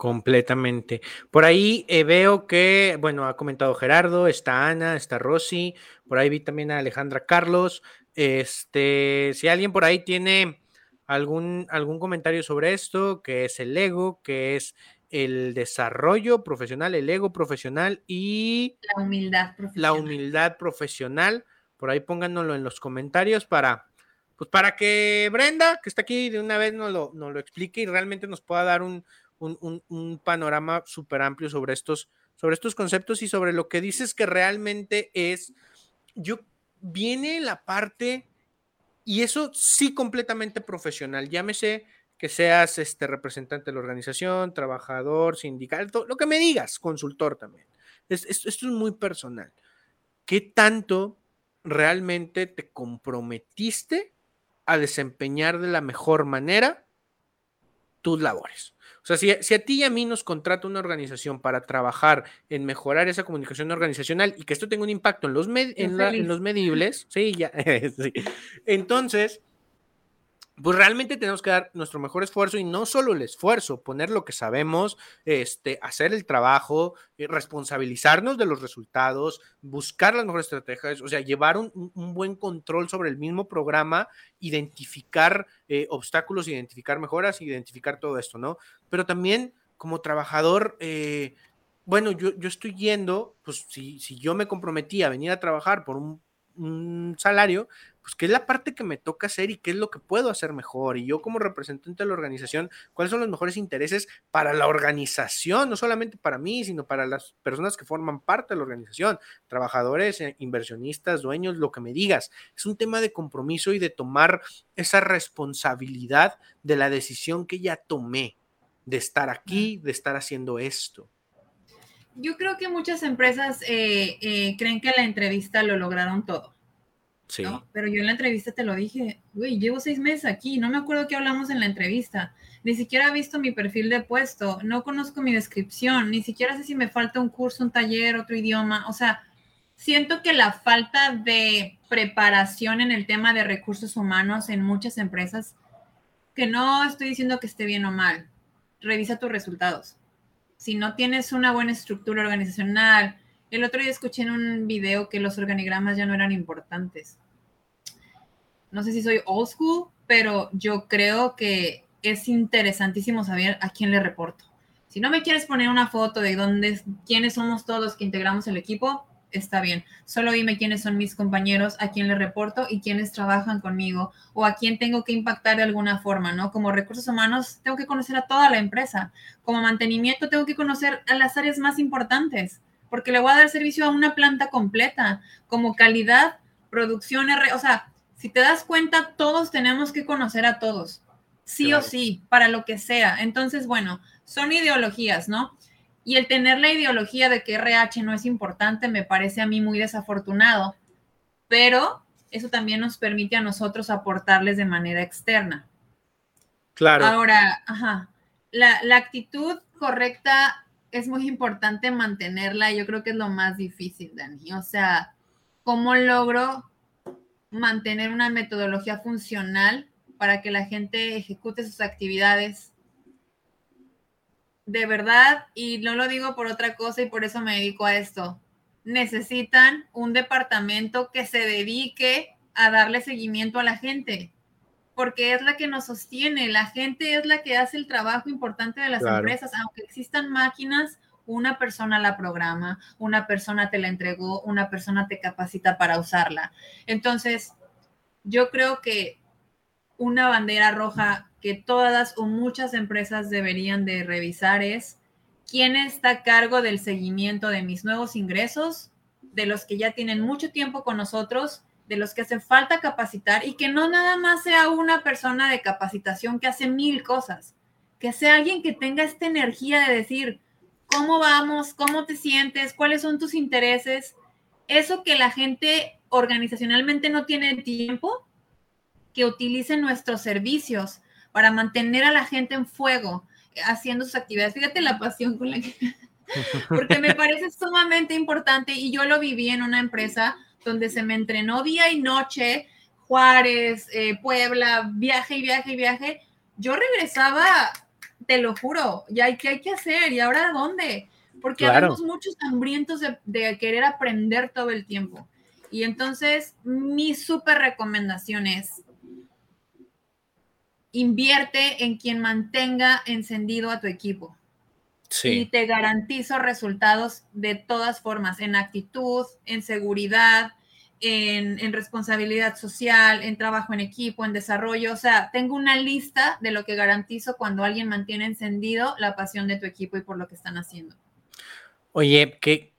Completamente. Por ahí eh, veo que, bueno, ha comentado Gerardo, está Ana, está Rosy, por ahí vi también a Alejandra Carlos. Este, si alguien por ahí tiene algún, algún comentario sobre esto, que es el ego, que es el desarrollo profesional, el ego profesional y la humildad profesional. La humildad profesional. Por ahí pónganoslo en los comentarios para, pues para que Brenda, que está aquí de una vez, nos lo, nos lo explique y realmente nos pueda dar un, un, panorama súper amplio sobre estos, sobre estos conceptos y sobre lo que dices que realmente es, yo, viene la parte y eso sí completamente profesional. Llámese que seas este representante de la organización, trabajador, sindical, lo que me digas, consultor también. esto es muy personal. ¿Qué tanto realmente te comprometiste a desempeñar de la mejor manera tus labores? O sea, si, a ti y a mí nos contrata una organización para trabajar en mejorar esa comunicación organizacional y que esto tenga un impacto en los, en, los medibles, sí, ya, sí. Entonces, pues realmente tenemos que dar nuestro mejor esfuerzo y no solo el esfuerzo, poner lo que sabemos, este, hacer el trabajo, eh, responsabilizarnos de los resultados, buscar las mejores estrategias, o sea, llevar un, buen control sobre el mismo programa, identificar eh, obstáculos, identificar mejoras, identificar todo esto, ¿no? Pero también como trabajador, eh, bueno, yo, yo, estoy yendo, pues si, si yo me comprometí a venir a trabajar por un un salario, pues qué es la parte que me toca hacer y qué es lo que puedo hacer mejor. Y yo como representante de la organización, cuáles son los mejores intereses para la organización, no solamente para mí, sino para las personas que forman parte de la organización, trabajadores, eh, inversionistas, dueños, lo que me digas. Es un tema de compromiso y de tomar esa responsabilidad de la decisión que ya tomé, de estar aquí, de estar haciendo esto yo creo que muchas empresas eh, eh, creen que la entrevista lo lograron todo. Sí. Pero yo en la entrevista te lo dije, güey, llevo seis meses aquí, no me acuerdo qué hablamos en la entrevista, ni siquiera he visto mi perfil de puesto, no conozco mi descripción, ni siquiera sé si me falta un curso, un taller, otro idioma, o sea, siento que la falta de preparación en el tema de recursos humanos en muchas empresas, que no estoy diciendo que esté bien o mal, revisa tus resultados si no tienes una buena estructura organizacional, el otro día escuché en un video que los organigramas ya no eran importantes. No sé si soy old school, pero yo creo que es interesantísimo saber a quién le reporto. Si no me quieres poner una foto de dónde, quiénes somos todos que integramos el equipo, está bien. Solo dime quiénes son mis compañeros, a quién le reporto y quiénes trabajan conmigo o a quién tengo que impactar de alguna forma, ¿no? Como recursos humanos tengo que conocer a toda la empresa. Como mantenimiento tengo que conocer a las áreas más importantes porque le voy a dar servicio a una planta completa. Como calidad, producción, o sea, si te das cuenta, todos tenemos que conocer a todos, sí o sí, para lo que sea. Entonces, bueno, son ideologías, ¿no? Y el tener la ideología de que RH no es importante me parece a mí muy desafortunado, pero eso también nos permite a nosotros aportarles de manera externa. Claro. Ahora, ajá, la, la actitud correcta es muy importante mantenerla. Yo creo que es lo más difícil, Dani. O sea, ¿cómo logro mantener una metodología funcional para que la gente ejecute sus actividades de verdad, y no lo digo por otra cosa y por eso me dedico a esto, necesitan un departamento que se dedique a darle seguimiento a la gente, porque es la que nos sostiene, la gente es la que hace el trabajo importante de las empresas, aunque existan máquinas, una persona la programa, una persona te la entregó, una persona te capacita para usarla. Entonces, yo creo que una bandera roja que todas o muchas empresas deberían de revisar es quién está a cargo del seguimiento de mis nuevos ingresos, de los que ya tienen mucho tiempo con nosotros, de los que hace falta capacitar y que no nada más sea una persona de capacitación que hace mil cosas, que sea alguien que tenga esta energía de decir, ¿cómo vamos? ¿Cómo te sientes? ¿Cuáles son tus intereses? Eso que la gente organizacionalmente no tiene tiempo, que utilice nuestros servicios para mantener a la gente en fuego haciendo sus actividades. Fíjate la pasión con la que... Porque me parece sumamente importante y yo lo viví en una empresa donde se me entrenó día y noche, Juárez, eh, Puebla, viaje y viaje y viaje. Yo regresaba, te lo juro, ya ¿qué hay que hacer? ¿Y ahora dónde? Porque claro. muchos hambrientos de, de querer aprender todo el tiempo. Y entonces mi súper recomendación es, invierte en quien mantenga encendido a tu equipo. Sí. Y te garantizo resultados de todas formas, en actitud, en seguridad, en, en, responsabilidad social, en trabajo en equipo, en desarrollo. O sea, tengo una lista de lo que garantizo cuando alguien mantiene encendido la pasión de tu equipo y por lo que están haciendo. Oye, que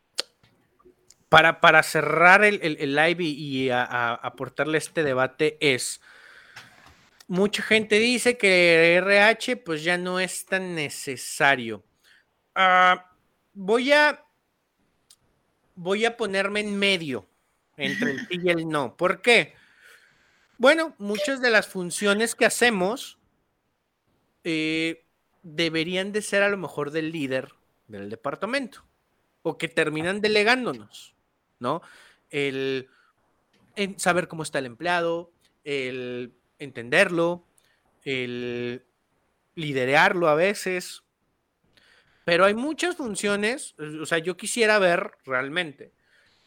para, para cerrar el, el, live y, a, aportarle este debate es mucha gente dice que RH pues ya no es tan necesario. Ah, voy a voy a ponerme en medio entre el sí y el no. ¿Por qué? Bueno, muchas de las funciones que hacemos eh, deberían de ser a lo mejor del líder del departamento o que terminan delegándonos, ¿no? El saber cómo está el empleado, el entenderlo, el a veces, pero hay muchas funciones, o sea, yo quisiera ver realmente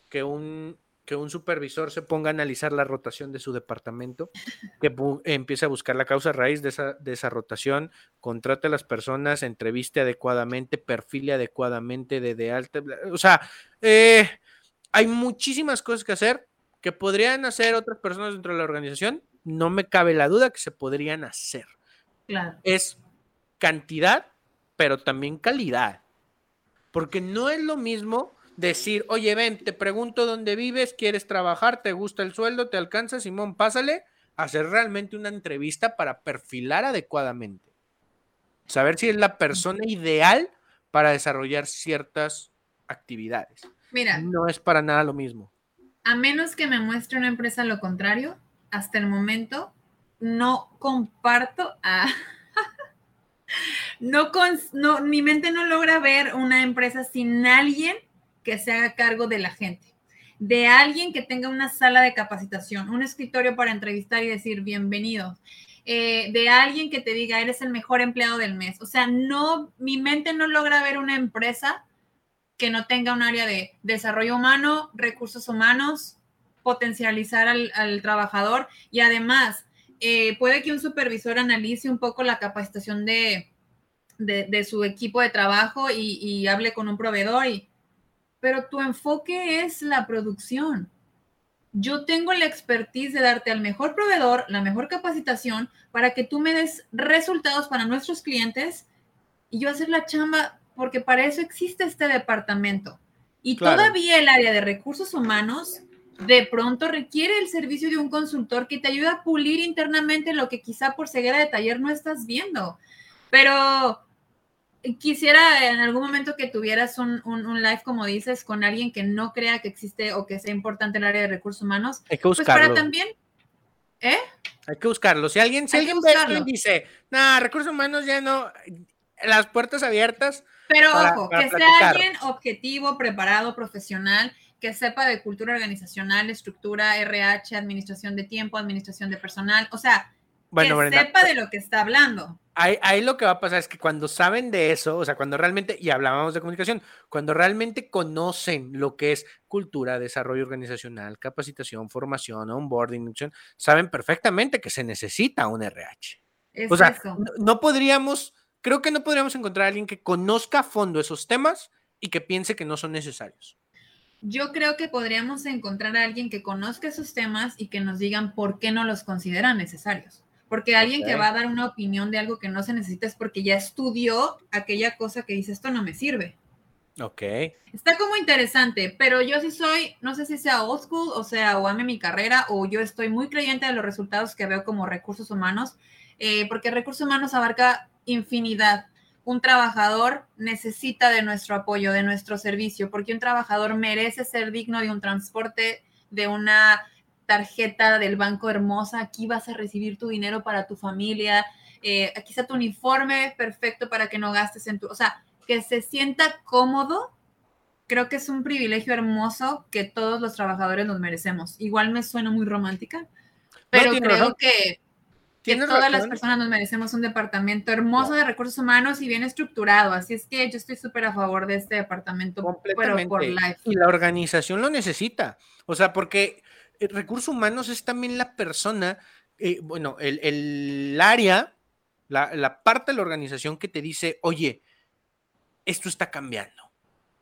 que un, que un supervisor se ponga a analizar la rotación de su departamento, que empiece a buscar la causa raíz de esa, de esa rotación, contrate a las personas, entreviste adecuadamente, perfile adecuadamente de, de alta, o sea, eh, hay muchísimas cosas que hacer que podrían hacer otras personas dentro de la organización no me cabe la duda que se podrían hacer. Es cantidad, pero también calidad. Porque no es lo mismo decir, oye, ven, te pregunto dónde vives, quieres trabajar, te gusta el sueldo, te alcanza, Simón, pásale, hacer realmente una entrevista para perfilar adecuadamente. Saber si es la persona ideal para desarrollar ciertas actividades. Mira. No es para nada lo mismo. A menos que me muestre una empresa lo contrario, hasta el momento no comparto a... no, mi mente no logra ver una empresa sin alguien que se haga cargo de la gente, de alguien que tenga una sala de capacitación, un escritorio para entrevistar y decir bienvenidos, eh, de alguien que te diga eres el mejor empleado del mes. O sea, no, mi mente no logra ver una empresa que no tenga un área de desarrollo humano, recursos humanos, potencializar al, trabajador y además eh, puede que un supervisor analice un poco la capacitación de, de, su equipo de trabajo y, hable con un proveedor, y, pero tu enfoque es la producción. Yo tengo la expertise de darte al mejor proveedor, la mejor capacitación para que tú me des resultados para nuestros clientes y yo hacer la chamba, porque para eso existe este departamento. Y todavía el área de recursos humanos de pronto requiere el servicio de un consultor que te ayuda a pulir internamente lo que quizá por ceguera de taller no estás viendo. Pero quisiera en algún momento que tuvieras un, live, como dices, con alguien que no crea que existe o que sea importante el área de recursos humanos. Hay que buscarlo. Pues para también, ¿eh? Hay que buscarlo. Si alguien, si alguien ve y dice, nada, recursos humanos ya no, las puertas abiertas. Pero ojo, que sea alguien objetivo, preparado, profesional que sepa de cultura organizacional, estructura, RH, administración de tiempo, administración de personal, o sea, que sepa de lo que está hablando. Ahí, ahí, lo que va a pasar es que cuando saben de eso, o sea, cuando realmente, y hablábamos de comunicación, cuando realmente conocen lo que es cultura, desarrollo organizacional, capacitación, formación, onboarding, saben perfectamente que se necesita un RH. o sea, no podríamos, creo que no podríamos encontrar a alguien que conozca a fondo esos temas y que piense que no son necesarios? Yo creo que podríamos encontrar a alguien que conozca esos temas y que nos digan por qué no los consideran necesarios. Porque alguien que va a dar una opinión de algo que no se necesita es porque ya estudió aquella cosa que dice esto no me sirve. Ok. Está como interesante, pero yo sí soy, no sé si sea old school, o sea, o ame mi carrera, o yo estoy muy creyente de los resultados que veo como recursos humanos, eh, porque recursos humanos abarca infinidad. Un trabajador necesita de nuestro apoyo, de nuestro servicio, porque un trabajador merece ser digno de un transporte, de una tarjeta del banco hermosa. Aquí vas a recibir tu dinero para tu familia. Eh, aquí está tu uniforme perfecto para que no gastes en tu. O sea, que se sienta cómodo, creo que es un privilegio hermoso que todos los trabajadores nos merecemos. Igual me suena muy romántica, pero creo que, todas las personas nos merecemos un departamento hermoso de recursos humanos y bien estructurado. Así es que yo estoy súper a favor de este departamento, pero por life. Y la organización lo necesita. O sea, porque el recursos humanos es también la persona, eh, bueno, el, área, la, la parte de la organización que te dice, oye, esto está cambiando.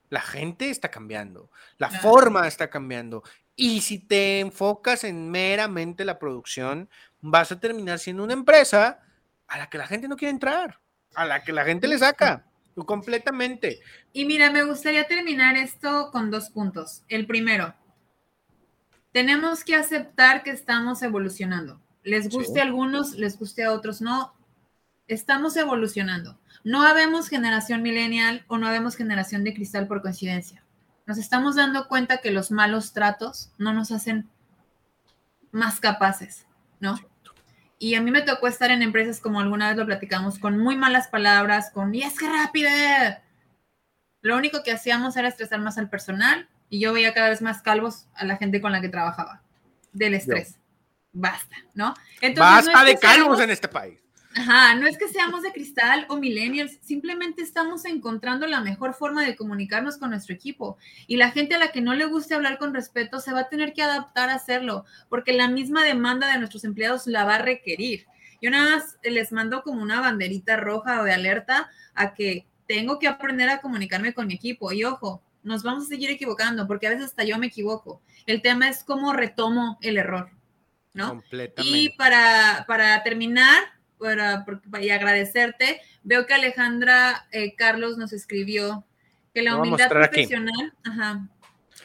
La gente está cambiando, la forma está cambiando. Y si te enfocas en meramente la producción, vas a terminar siendo una empresa a la que la gente no quiere entrar, a la que la gente le saca completamente. Y mira, me gustaría terminar esto con dos puntos. El primero, tenemos que aceptar que estamos evolucionando. Les guste a algunos, les guste a otros no. Estamos evolucionando. No habemos generación millennial o no habemos generación de cristal por coincidencia. Nos estamos dando cuenta que los malos tratos no nos hacen más capaces, ¿no? Y a mí me tocó estar en empresas como alguna vez lo platicamos, con muy malas palabras, con, y es que rápido. Lo único que hacíamos era estresar más al personal y yo veía cada vez más calvos a la gente con la que trabajaba, del estrés. Basta, ¿no? Basta de calvos en este país. Ajá, no es que seamos de cristal o millennials, simplemente estamos encontrando la mejor forma de comunicarnos con nuestro equipo. Y la gente a la que no le guste hablar con respeto se va a tener que adaptar a hacerlo, porque la misma demanda de nuestros empleados la va a requerir. Yo nada más les mando como una banderita roja o de alerta a que tengo que aprender a comunicarme con mi equipo. Y ojo, nos vamos a seguir equivocando, porque a veces hasta yo me equivoco. El tema es cómo retomo el error, ¿no? Completamente. Y para, para terminar, para, y agradecerte. Veo que Alejandra eh, Carlos nos escribió que la humildad profesional, ajá,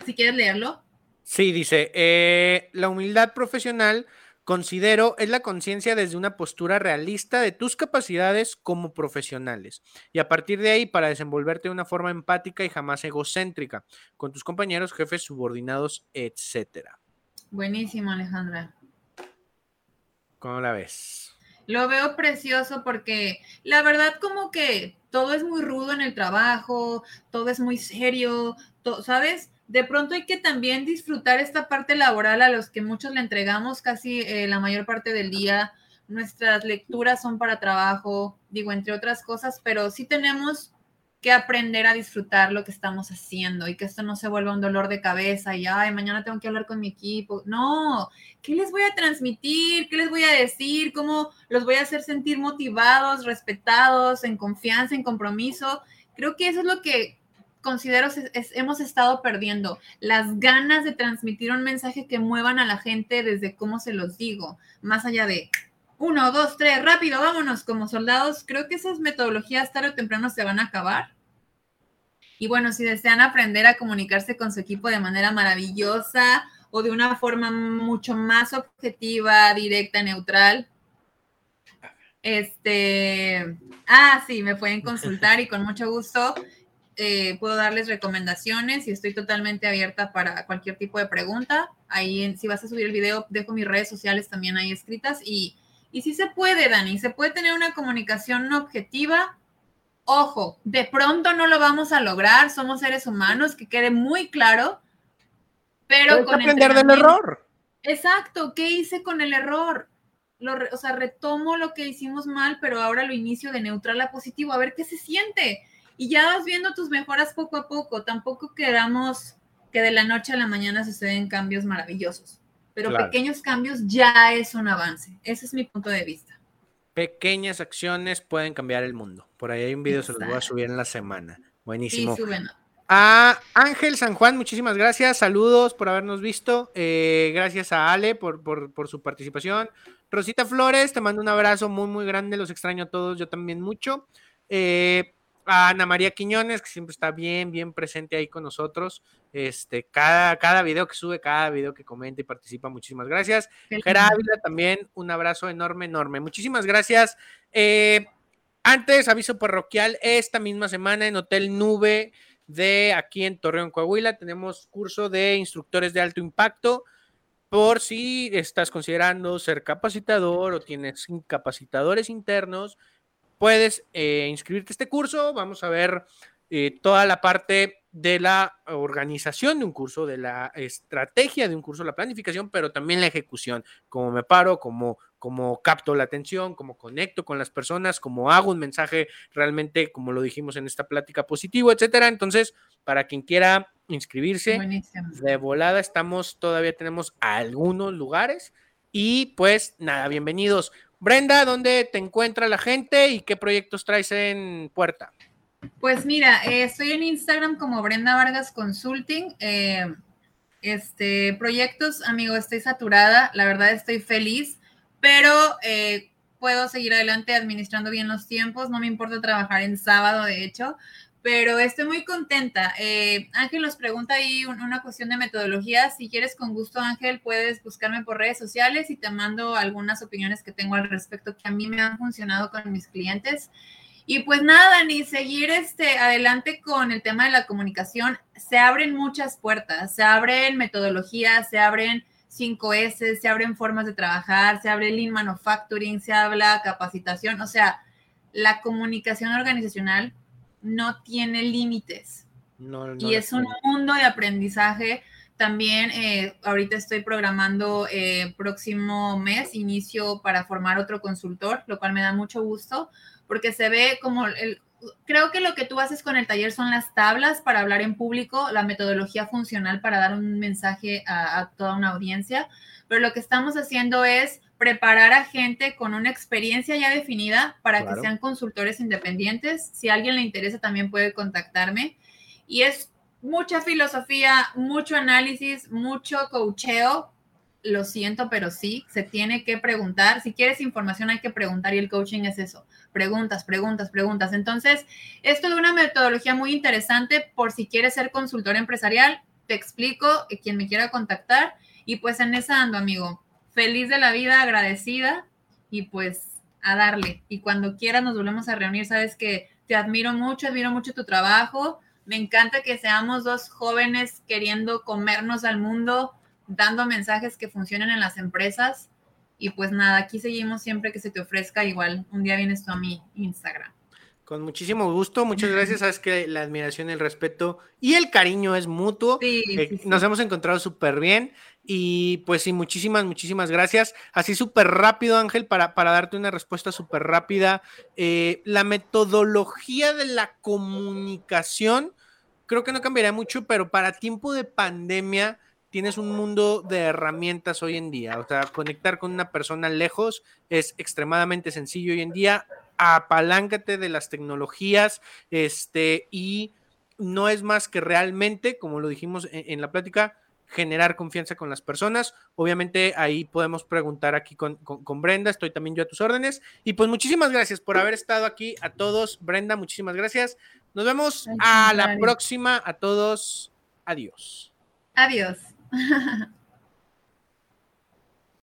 si quieres leerlo. Sí, dice, eh, la humildad profesional considero es la conciencia desde una postura realista de tus capacidades como profesionales y a partir de ahí para desenvolverte de una forma empática y jamás egocéntrica con tus compañeros, jefes, subordinados, etcétera. Buenísimo, Alejandra. ¿Cómo la ves? Lo veo precioso porque la verdad como que todo es muy rudo en el trabajo, todo es muy serio, ¿sabes? De pronto hay que también disfrutar esta parte laboral a los que muchos le entregamos casi eh, la mayor parte del día. Nuestras lecturas son para trabajo, digo, entre otras cosas, pero sí tenemos que aprender a disfrutar lo que estamos haciendo y que esto no se vuelva un dolor de cabeza y, ay, mañana tengo que hablar con mi equipo. No, ¿qué les voy a transmitir? ¿Qué les voy a decir? ¿Cómo los voy a hacer sentir motivados, respetados, en confianza, en compromiso? Creo que eso es lo que considero hemos estado perdiendo, las ganas de transmitir un mensaje que muevan a la gente desde cómo se los digo, más allá de uno, dos, tres, rápido, vámonos como soldados. Creo que esas metodologías tarde o temprano se van a acabar. Y bueno, si desean aprender a comunicarse con su equipo de manera maravillosa o de una forma mucho más objetiva, directa, neutral, este, ah, sí, me pueden consultar y con mucho gusto eh, puedo darles recomendaciones y estoy totalmente abierta para cualquier tipo de pregunta. Ahí, si vas a subir el video, dejo mis redes sociales también ahí escritas y y sí se puede, Dani, se puede tener una comunicación objetiva. Ojo, de pronto no lo vamos a lograr, somos seres humanos, que quede muy claro, pero con aprender del error. Exacto, ¿qué hice con el error? Lo, o sea, retomo lo que hicimos mal, pero ahora lo inicio de neutral a positivo, a ver qué se siente. Y ya vas viendo tus mejoras poco a poco. Tampoco queramos que de la noche a la mañana suceden cambios maravillosos pero pequeños cambios ya es un avance. Ese es mi punto de vista. Pequeñas acciones pueden cambiar el mundo. Por ahí hay un video, se los voy a subir en la semana. Buenísimo. A Ángel San Juan, muchísimas gracias. Saludos por habernos visto. Eh, gracias a Ale por, por, su participación. Rosita Flores, te mando un abrazo muy, muy grande. Los extraño a todos, yo también mucho. Eh, a Ana María Quiñones, que siempre está bien, bien presente ahí con nosotros. Este, cada, cada video que sube, cada video que comenta y participa, muchísimas gracias. Gerávila también, un abrazo enorme, enorme. Muchísimas gracias. Eh, antes, aviso parroquial, esta misma semana en Hotel Nube de aquí en Torreón, Coahuila, tenemos curso de instructores de alto impacto. Por si estás considerando ser capacitador o tienes incapacitadores internos, puedes eh, inscribirte a este curso. Vamos a ver eh, toda la parte de la organización de un curso, de la estrategia de un curso, la planificación, pero también la ejecución, cómo me paro, cómo, cómo capto la atención, cómo conecto con las personas, cómo hago un mensaje realmente, como lo dijimos en esta plática, positivo, etcétera. Entonces, para quien quiera inscribirse, de volada estamos, todavía tenemos algunos lugares y pues nada, bienvenidos. Brenda, ¿dónde te encuentra la gente y qué proyectos traes en puerta? Pues mira, eh, estoy en Instagram como Brenda Vargas Consulting. Eh, este, proyectos, amigo, estoy saturada, la verdad estoy feliz, pero eh, puedo seguir adelante administrando bien los tiempos, no me importa trabajar en sábado, de hecho, pero estoy muy contenta. Eh, Ángel nos pregunta ahí una cuestión de metodología. Si quieres, con gusto, Ángel, puedes buscarme por redes sociales y te mando algunas opiniones que tengo al respecto que a mí me han funcionado con mis clientes. Y pues nada, ni seguir este, adelante con el tema de la comunicación. Se abren muchas puertas, se abren metodologías, se abren 5S, se abren formas de trabajar, se abre Lean Manufacturing, se habla capacitación. O sea, la comunicación organizacional no tiene límites. y es un mundo de aprendizaje. También eh, ahorita estoy programando eh, próximo mes inicio para formar otro consultor, lo cual me da mucho gusto porque se ve como el, creo que lo que tú haces con el taller son las tablas para hablar en público, la metodología funcional para dar un mensaje a toda una audiencia, pero lo que estamos haciendo es preparar a gente con una experiencia ya definida para que sean consultores independientes. Si a alguien le interesa, también puede contactarme. Y es mucha filosofía, mucho análisis, mucho coacheo. Lo siento, pero sí, se tiene que preguntar. Si quieres información, hay que preguntar y el coaching es eso. Preguntas, preguntas, preguntas. Entonces, esto de una metodología muy interesante por si quieres ser consultor empresarial. Te explico, eh, quien me quiera contactar. Y pues en esa ando, amigo feliz de la vida, agradecida y pues a darle. Y cuando quieras nos volvemos a reunir, sabes que te admiro mucho, admiro mucho tu trabajo. Me encanta que seamos dos jóvenes queriendo comernos al mundo, dando mensajes que funcionen en las empresas. Y pues nada, aquí seguimos siempre que se te ofrezca. Igual, un día vienes tú a mi Instagram. Con muchísimo gusto, muchas gracias. Sabes que la admiración, el respeto y el cariño es mutuo. Eh, nos hemos encontrado súper bien. Y pues sí, muchísimas, muchísimas gracias. Así súper rápido, Ángel, para, para darte una respuesta súper rápida. Eh, la metodología de la comunicación creo que no cambiaría mucho, pero para tiempo de pandemia tienes un mundo de herramientas hoy en día. O sea, conectar con una persona lejos es extremadamente sencillo hoy en día. Apaláncate de las tecnologías este, y no es más que realmente, como lo dijimos en la plática, generar confianza con las personas. Obviamente ahí podemos preguntar aquí con, Brenda, estoy también yo a tus órdenes. Y pues muchísimas gracias por haber estado aquí a todos. Brenda, muchísimas gracias. Nos vemos a la próxima. A todos. Adiós. Adiós.